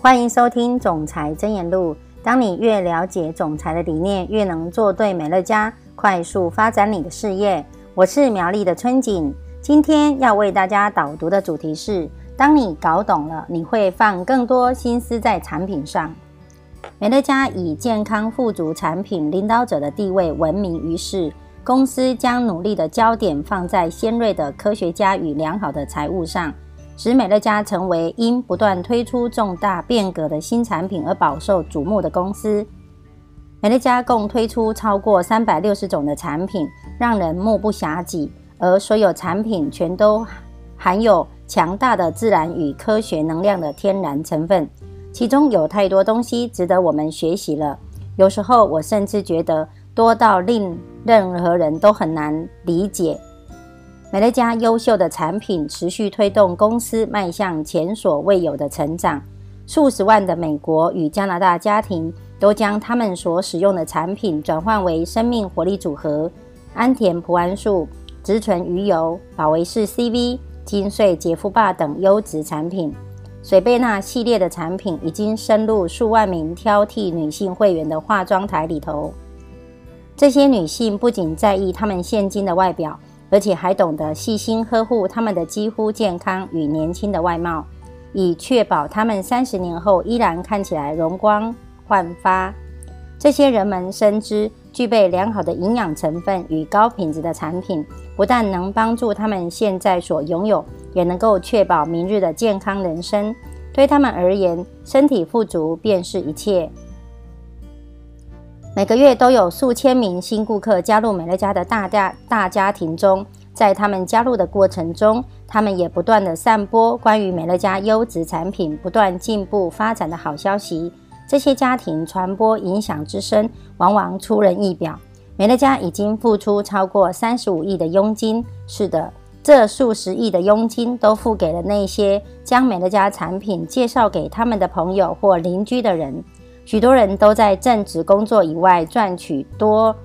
欢迎收听《总裁真言录》。当你越了解总裁的理念，越能做对美乐家，快速发展你的事业。我是苗栗的春景，今天要为大家导读的主题是：当你搞懂了，你会放更多心思在产品上。美乐家以健康富足产品领导者的地位闻名于世，公司将努力的焦点放在先锐的科学家与良好的财务上。使美乐家成为因不断推出重大变革的新产品而饱受瞩目的公司。美乐家共推出超过三百六十种的产品，让人目不暇接，而所有产品全都含有强大的自然与科学能量的天然成分，其中有太多东西值得我们学习了。有时候我甚至觉得多到令任何人都很难理解。美乐家优秀的产品持续推动公司迈向前所未有的成长。数十万的美国与加拿大家庭都将他们所使用的产品转换为生命活力组合、安田普安素、植醇鱼油、保维士 CV、金穗洁肤霸等优质产品。水贝娜系列的产品已经深入数万名挑剔女性会员的化妆台里头。这些女性不仅在意她们现今的外表。而且还懂得细心呵护他们的肌肤健康与年轻的外貌，以确保他们三十年后依然看起来容光焕发。这些人们深知，具备良好的营养成分与高品质的产品，不但能帮助他们现在所拥有，也能够确保明日的健康人生。对他们而言，身体富足便是一切。每个月都有数千名新顾客加入美乐家的大家大家庭中，在他们加入的过程中，他们也不断的散播关于美乐家优质产品不断进步发展的好消息。这些家庭传播影响之深，往往出人意表。美乐家已经付出超过三十五亿的佣金，是的，这数十亿的佣金都付给了那些将美乐家产品介绍给他们的朋友或邻居的人。许多人都在正职工作以外赚取多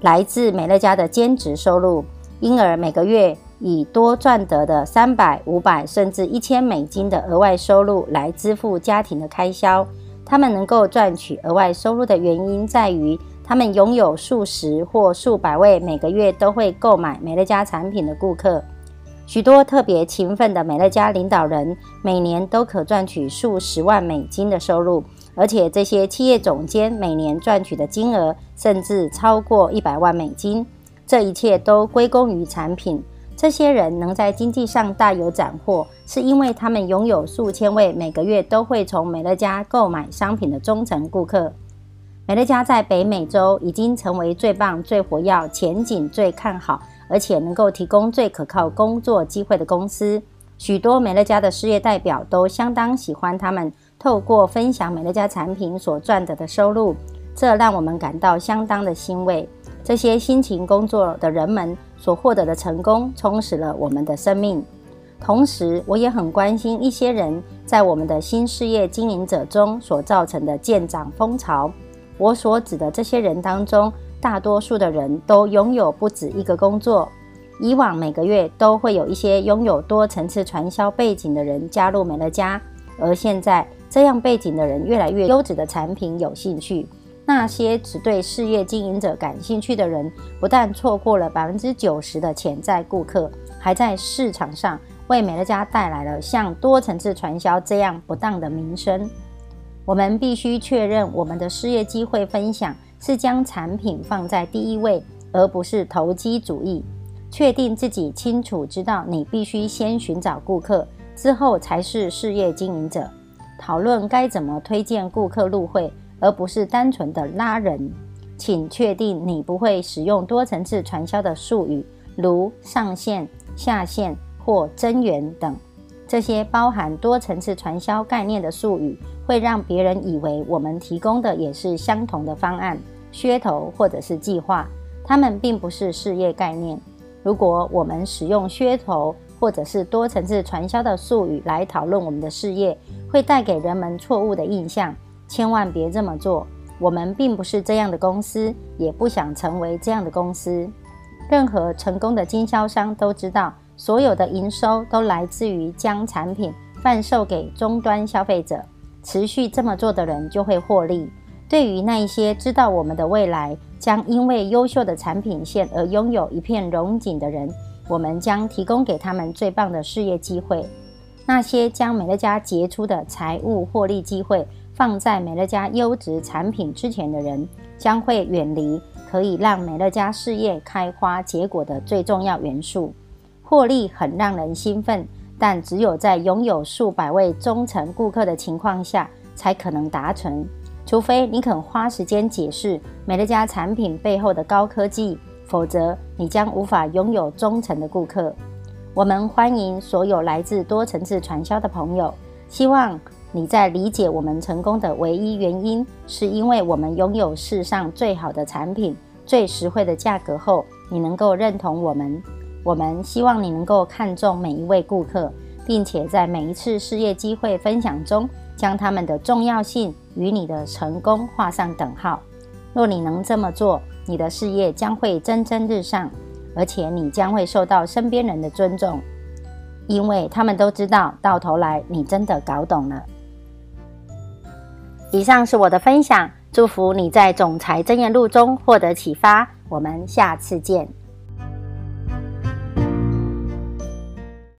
来自美乐家的兼职收入，因而每个月以多赚得的三百、五百甚至一千美金的额外收入来支付家庭的开销。他们能够赚取额外收入的原因在于，他们拥有数十或数百位每个月都会购买美乐家产品的顾客。许多特别勤奋的美乐家领导人每年都可赚取数十万美金的收入。而且这些企业总监每年赚取的金额甚至超过一百万美金，这一切都归功于产品。这些人能在经济上大有斩获，是因为他们拥有数千位每个月都会从美乐家购买商品的忠诚顾客。美乐家在北美洲已经成为最棒、最活跃、前景最看好，而且能够提供最可靠工作机会的公司。许多美乐家的事业代表都相当喜欢他们。透过分享美乐家产品所赚得的收入，这让我们感到相当的欣慰。这些辛勤工作的人们所获得的成功，充实了我们的生命。同时，我也很关心一些人在我们的新事业经营者中所造成的见长风潮。我所指的这些人当中，大多数的人都拥有不止一个工作。以往每个月都会有一些拥有多层次传销背景的人加入美乐家，而现在。这样背景的人越来越优质的产品有兴趣，那些只对事业经营者感兴趣的人，不但错过了百分之九十的潜在顾客，还在市场上为美乐家带来了像多层次传销这样不当的名声。我们必须确认，我们的事业机会分享是将产品放在第一位，而不是投机主义。确定自己清楚知道，你必须先寻找顾客，之后才是事业经营者。讨论该怎么推荐顾客入会，而不是单纯的拉人。请确定你不会使用多层次传销的术语，如上线、下线或增援等。这些包含多层次传销概念的术语，会让别人以为我们提供的也是相同的方案、噱头或者是计划。它们并不是事业概念。如果我们使用噱头，或者是多层次传销的术语来讨论我们的事业，会带给人们错误的印象。千万别这么做。我们并不是这样的公司，也不想成为这样的公司。任何成功的经销商都知道，所有的营收都来自于将产品贩售给终端消费者。持续这么做的人就会获利。对于那一些知道我们的未来将因为优秀的产品线而拥有一片荣景的人，我们将提供给他们最棒的事业机会。那些将美乐家杰出的财务获利机会放在美乐家优质产品之前的人，将会远离可以让美乐家事业开花结果的最重要元素。获利很让人兴奋，但只有在拥有数百位忠诚顾客的情况下，才可能达成。除非你肯花时间解释美乐家产品背后的高科技，否则你将无法拥有忠诚的顾客。我们欢迎所有来自多层次传销的朋友，希望你在理解我们成功的唯一原因，是因为我们拥有世上最好的产品、最实惠的价格后，你能够认同我们。我们希望你能够看重每一位顾客，并且在每一次事业机会分享中，将他们的重要性与你的成功画上等号。若你能这么做，你的事业将会蒸蒸日上，而且你将会受到身边人的尊重，因为他们都知道，到头来你真的搞懂了。以上是我的分享，祝福你在总裁真言录中获得启发。我们下次见。